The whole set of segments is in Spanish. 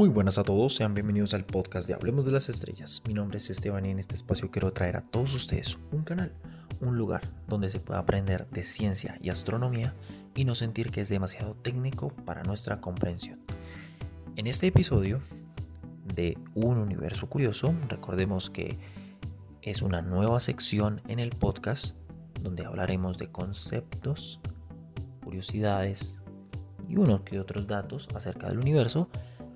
Muy buenas a todos, sean bienvenidos al podcast de Hablemos de las Estrellas. Mi nombre es Esteban y en este espacio quiero traer a todos ustedes un canal, un lugar donde se pueda aprender de ciencia y astronomía y no sentir que es demasiado técnico para nuestra comprensión. En este episodio de Un Universo Curioso, recordemos que es una nueva sección en el podcast donde hablaremos de conceptos, curiosidades y unos que otros datos acerca del universo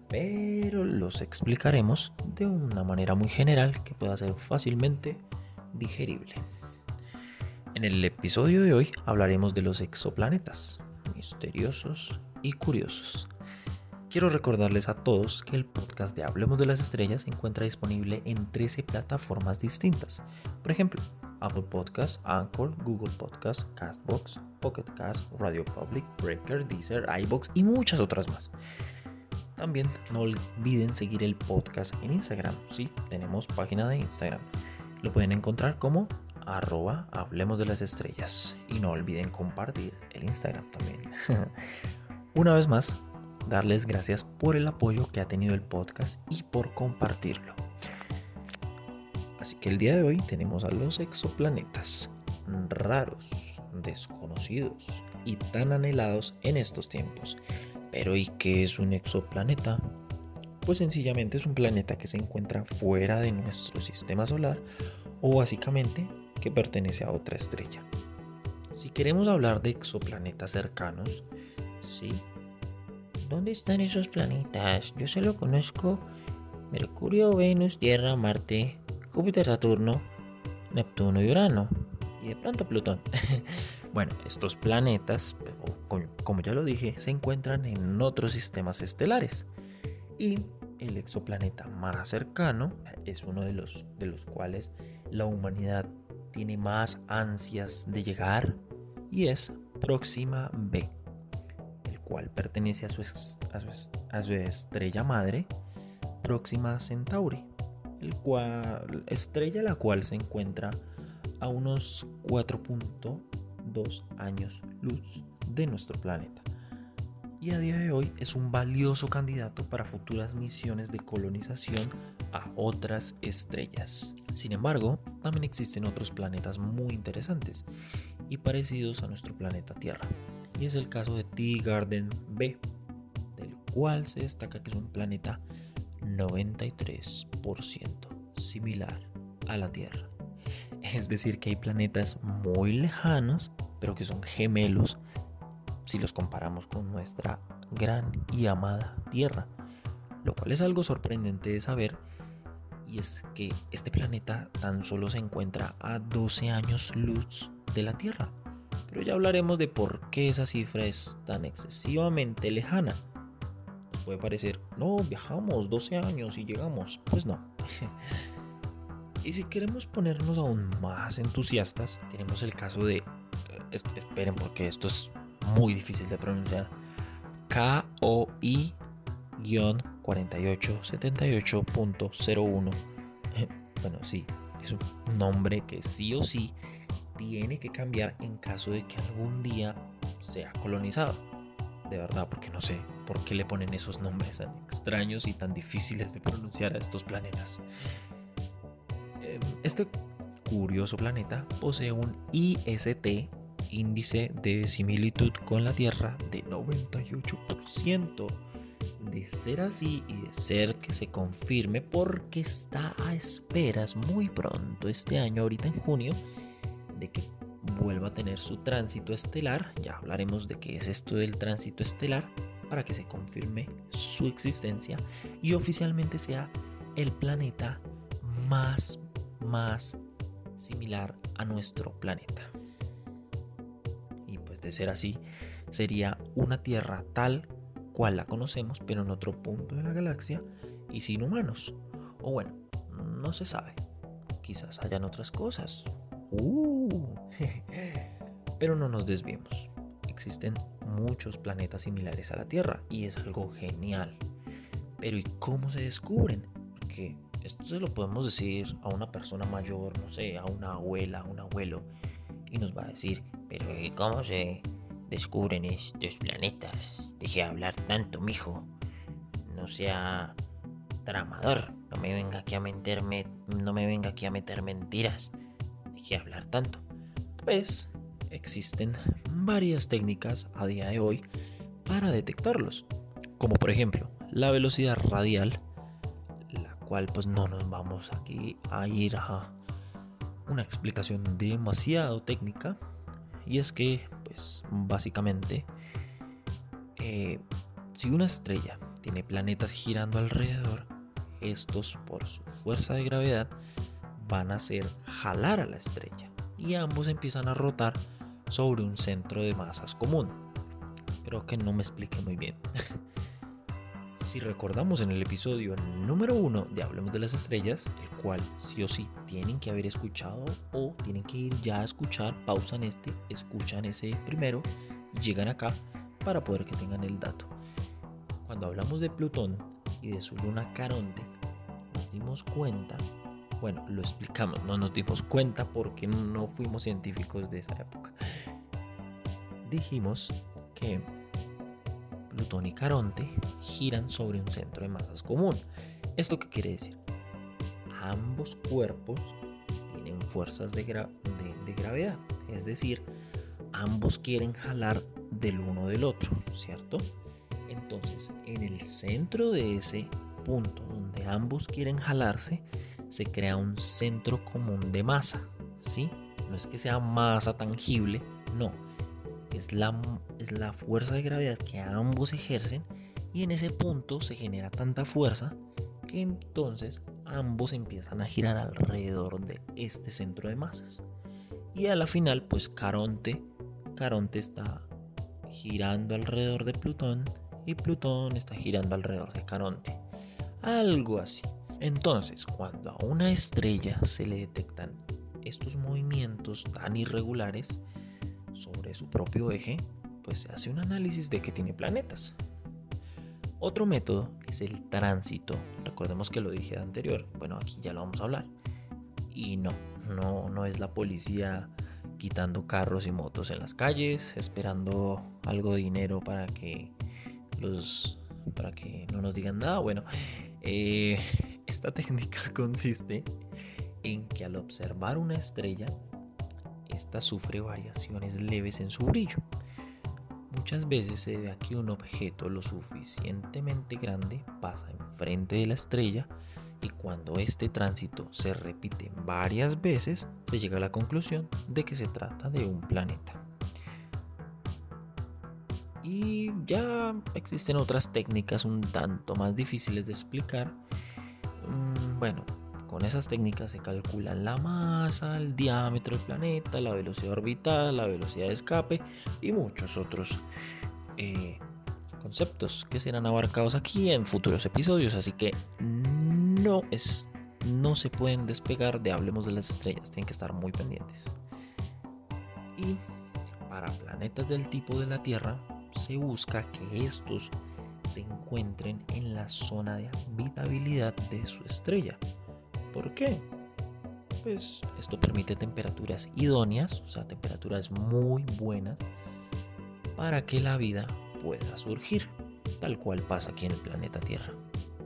pero los explicaremos de una manera muy general que pueda ser fácilmente digerible. En el episodio de hoy hablaremos de los exoplanetas, misteriosos y curiosos. Quiero recordarles a todos que el podcast de Hablemos de las Estrellas se encuentra disponible en 13 plataformas distintas. Por ejemplo, Apple Podcasts, Anchor, Google Podcasts, Castbox, Pocket Cast, Radio Public, Breaker, Deezer, iBox y muchas otras más. También no olviden seguir el podcast en Instagram. Sí, tenemos página de Instagram. Lo pueden encontrar como arroba hablemos de las estrellas. Y no olviden compartir el Instagram también. Una vez más, darles gracias por el apoyo que ha tenido el podcast y por compartirlo. Así que el día de hoy tenemos a los exoplanetas raros, desconocidos y tan anhelados en estos tiempos pero ¿y qué es un exoplaneta? Pues sencillamente es un planeta que se encuentra fuera de nuestro sistema solar o básicamente que pertenece a otra estrella. Si queremos hablar de exoplanetas cercanos, ¿sí? ¿Dónde están esos planetas? Yo solo conozco Mercurio, Venus, Tierra, Marte, Júpiter, Saturno, Neptuno y Urano. Y de pronto Plutón. bueno, estos planetas, como ya lo dije, se encuentran en otros sistemas estelares. Y el exoplaneta más cercano es uno de los, de los cuales la humanidad tiene más ansias de llegar y es Próxima B, el cual pertenece a su, a su, estrella madre, Próxima Centauri, el cual, estrella la cual se encuentra a unos 4.2 años luz de nuestro planeta. Y a día de hoy es un valioso candidato para futuras misiones de colonización a otras estrellas. Sin embargo, también existen otros planetas muy interesantes y parecidos a nuestro planeta Tierra. Y es el caso de T-Garden B, del cual se destaca que es un planeta 93% similar a la Tierra. Es decir, que hay planetas muy lejanos, pero que son gemelos si los comparamos con nuestra gran y amada Tierra. Lo cual es algo sorprendente de saber y es que este planeta tan solo se encuentra a 12 años luz de la Tierra. Pero ya hablaremos de por qué esa cifra es tan excesivamente lejana. Nos puede parecer, no, viajamos 12 años y llegamos. Pues no. y si queremos ponernos aún más entusiastas, tenemos el caso de... Eh, esperen porque esto es muy difícil de pronunciar. KOI-4878.01. Bueno, sí, es un nombre que sí o sí tiene que cambiar en caso de que algún día sea colonizado. De verdad, porque no sé por qué le ponen esos nombres tan extraños y tan difíciles de pronunciar a estos planetas. Em, este curioso planeta posee un IST índice de similitud con la Tierra de 98%. De ser así y de ser que se confirme porque está a esperas muy pronto este año, ahorita en junio, de que vuelva a tener su tránsito estelar. Ya hablaremos de qué es esto del tránsito estelar para que se confirme su existencia y oficialmente sea el planeta más, más similar a nuestro planeta de ser así, sería una Tierra tal cual la conocemos, pero en otro punto de la galaxia y sin humanos. O bueno, no se sabe. Quizás hayan otras cosas. Uh. pero no nos desviemos. Existen muchos planetas similares a la Tierra y es algo genial. Pero ¿y cómo se descubren? Porque esto se lo podemos decir a una persona mayor, no sé, a una abuela, a un abuelo, y nos va a decir, pero ¿cómo se descubren estos planetas? Deje de hablar tanto, mijo. no sea tramador. No me venga aquí a meterme, no me venga aquí a meter mentiras. Deje hablar tanto. Pues existen varias técnicas a día de hoy para detectarlos. Como por ejemplo, la velocidad radial, la cual pues no nos vamos aquí a ir a una explicación demasiado técnica. Y es que pues básicamente eh, si una estrella tiene planetas girando alrededor, estos por su fuerza de gravedad van a hacer jalar a la estrella y ambos empiezan a rotar sobre un centro de masas común. Creo que no me expliqué muy bien. si recordamos en el episodio número uno de Hablemos de las Estrellas, el cual sí o sí tienen que haber escuchado o tienen que ir ya a escuchar, pausan este, escuchan ese primero llegan acá para poder que tengan el dato. Cuando hablamos de Plutón y de su luna Caronte, nos dimos cuenta, bueno, lo explicamos, no nos dimos cuenta porque no fuimos científicos de esa época. Dijimos que Plutón y Caronte giran sobre un centro de masas común. ¿Esto qué quiere decir? Ambos cuerpos tienen fuerzas de, gravedad, es decir, ambos quieren jalar del uno del otro, ¿cierto? Entonces, en el centro de ese punto donde ambos quieren jalarse, se crea un centro común de masa, ¿sí? No es que sea masa tangible, no. Es la, es la fuerza de gravedad que ambos ejercen y en ese punto se genera tanta fuerza que entonces ambos empiezan a girar alrededor de este centro de masas. Y a la final, pues Caronte, Caronte está girando alrededor de Plutón y Plutón está girando alrededor de Caronte. Algo así. Entonces, cuando a una estrella se le detectan estos movimientos tan irregulares sobre su propio eje, pues se hace un análisis de que tiene planetas. Otro método es el tránsito. Recordemos que lo dije anterior. Bueno, aquí ya lo vamos a hablar. Y no, no, no es la policía quitando carros y motos en las calles, esperando algo de dinero para que los para que no nos digan nada. Bueno, eh, esta técnica consiste en que al observar una estrella, esta sufre variaciones leves en su brillo. Muchas veces se debe a que un objeto lo suficientemente grande pasa enfrente de la estrella y cuando este tránsito se repite varias veces, se llega a la conclusión de que se trata de un planeta. Y ya existen otras técnicas un tanto más difíciles de explicar. Mm, bueno, con esas técnicas se calculan la masa, el diámetro del planeta, la velocidad orbital, la velocidad de escape y muchos otros eh, conceptos que serán abarcados aquí en futuros episodios. Así que no, es, no se pueden despegar de Hablemos de las Estrellas, tienen que estar muy pendientes. Y para planetas del tipo de la Tierra, se busca que estos se encuentren en la zona de habitabilidad de su estrella. ¿Por qué? Pues esto permite temperaturas idóneas, o sea, temperaturas muy buenas, para que la vida pueda surgir, tal cual pasa aquí en el planeta Tierra.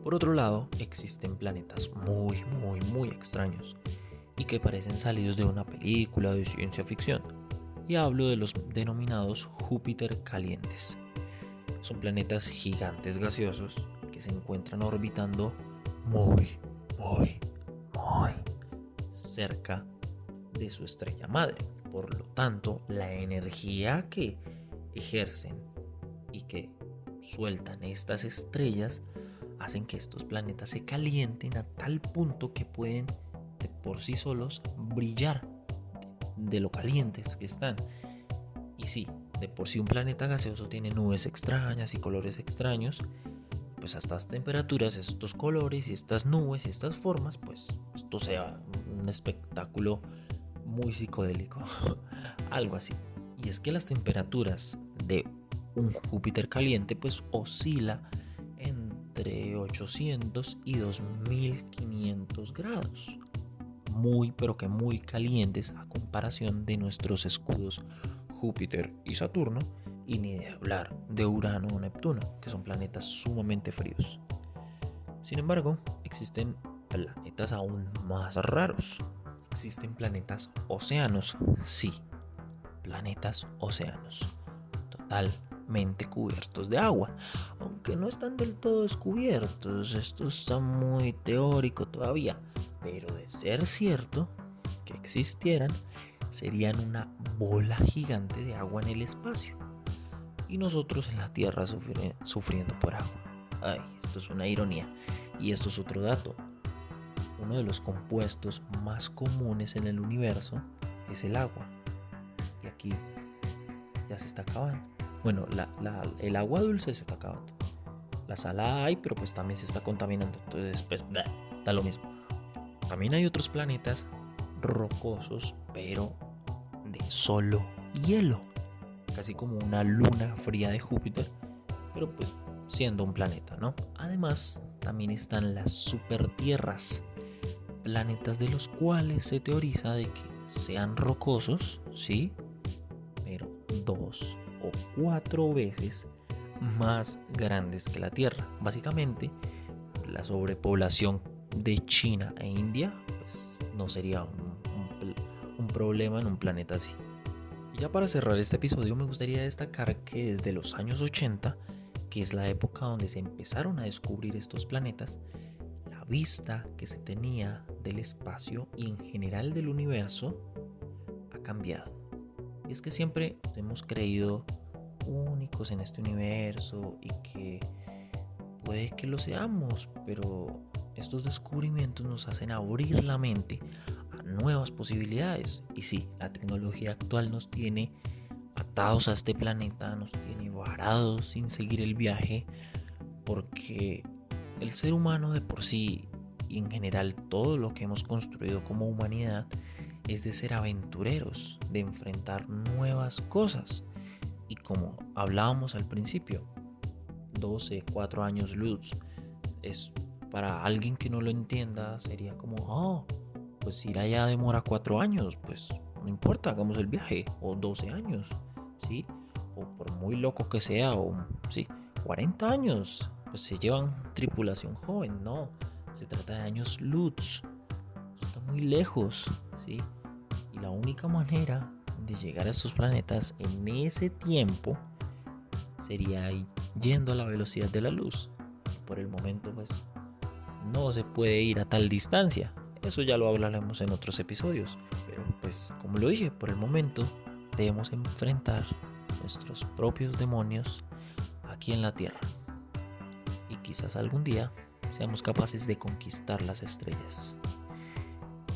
Por otro lado, existen planetas muy, muy, muy extraños y que parecen salidos de una película de ciencia ficción. Y hablo de los denominados Júpiter calientes. Son planetas gigantes gaseosos que se encuentran orbitando muy, cerca de su estrella madre. Por lo tanto, la energía que ejercen y que sueltan estas estrellas hacen que estos planetas se calienten a tal punto que pueden de por sí solos brillar de lo calientes que están. Y sí, de por sí un planeta gaseoso tiene nubes extrañas y colores extraños, pues a estas temperaturas, estos colores y estas nubes y estas formas, pues esto sea un espectáculo muy psicodélico, algo así. Y es que las temperaturas de un Júpiter caliente pues oscila entre 800 y 2500 grados. Muy pero que muy calientes a comparación de nuestros escudos Júpiter y Saturno y ni de hablar de Urano o Neptuno, que son planetas sumamente fríos. Sin embargo, existen planetas aún más raros. Existen planetas océanos, sí, planetas océanos, totalmente cubiertos de agua, aunque no están del todo descubiertos, esto está muy teórico todavía, pero de ser cierto que existieran, serían una bola gigante de agua en el espacio y nosotros en la Tierra sufriendo por agua. Ay, esto es una ironía. Y esto es otro dato. Uno de los compuestos más comunes en el universo es el agua. Y aquí ya se está acabando. Bueno, el agua dulce se está acabando. La salada hay, pero pues también se está contaminando. Entonces, pues, da lo mismo. También hay otros planetas rocosos, pero de solo hielo. Casi como una luna fría de Júpiter, pero pues siendo un planeta, ¿no? Además, también están las supertierras, planetas de los cuales se teoriza de que sean rocosos, ¿sí? Pero dos o cuatro veces más grandes que la Tierra. Básicamente, la sobrepoblación de China e India pues, no sería un, problema en un planeta así. Y ya para cerrar este episodio me gustaría destacar que desde los años 80 que es la época donde se empezaron a descubrir estos planetas, la vista que se tenía del espacio y en general del universo ha cambiado. Y es que siempre hemos creído únicos en este universo y que puede que lo seamos, pero estos descubrimientos nos hacen abrir la mente a nuevas posibilidades. Y sí, la tecnología actual nos tiene a este planeta, nos tiene varados sin seguir el viaje, porque el ser humano de por sí y en general todo lo que hemos construido como humanidad es de ser aventureros, de enfrentar nuevas cosas. Y como hablábamos al principio, 12, 4 años luz, es para alguien que no lo entienda, sería como, oh, pues ir allá demora 4 años, pues no importa, hagamos el viaje, o 12 años. ¿sí? O por muy loco que sea, o sí, 40 años, pues se llevan tripulación joven, no, se trata de años luz, está muy lejos, ¿sí? Y la única manera de llegar a estos planetas en ese tiempo sería yendo a la velocidad de la luz. Por el momento, pues no se puede ir a tal distancia. Eso ya lo hablaremos en otros episodios. Pero pues como lo dije, por el momento debemos enfrentar nuestros propios demonios aquí en la Tierra. Y quizás algún día seamos capaces de conquistar las estrellas.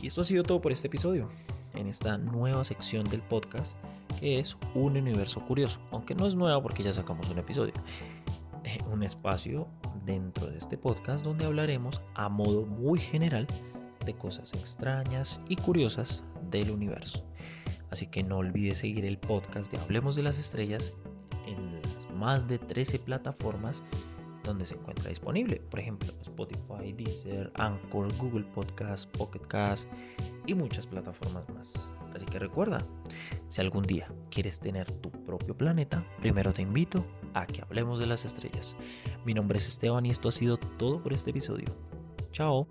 Y esto ha sido todo por este episodio, en esta nueva sección del podcast que es Un Universo Curioso, aunque no es nueva porque ya sacamos un episodio. Un espacio dentro de este podcast donde hablaremos a modo muy general de cosas extrañas y curiosas del universo. Así que no olvides seguir el podcast de Hablemos de las Estrellas en las más de 13 plataformas donde se encuentra disponible. Por ejemplo, Spotify, Deezer, Anchor, Google Podcast, Pocket Cast y muchas plataformas más. Así que recuerda, si algún día quieres tener tu propio planeta, primero te invito a que hablemos de las estrellas. Mi nombre es Esteban y esto ha sido todo por este episodio. Chao.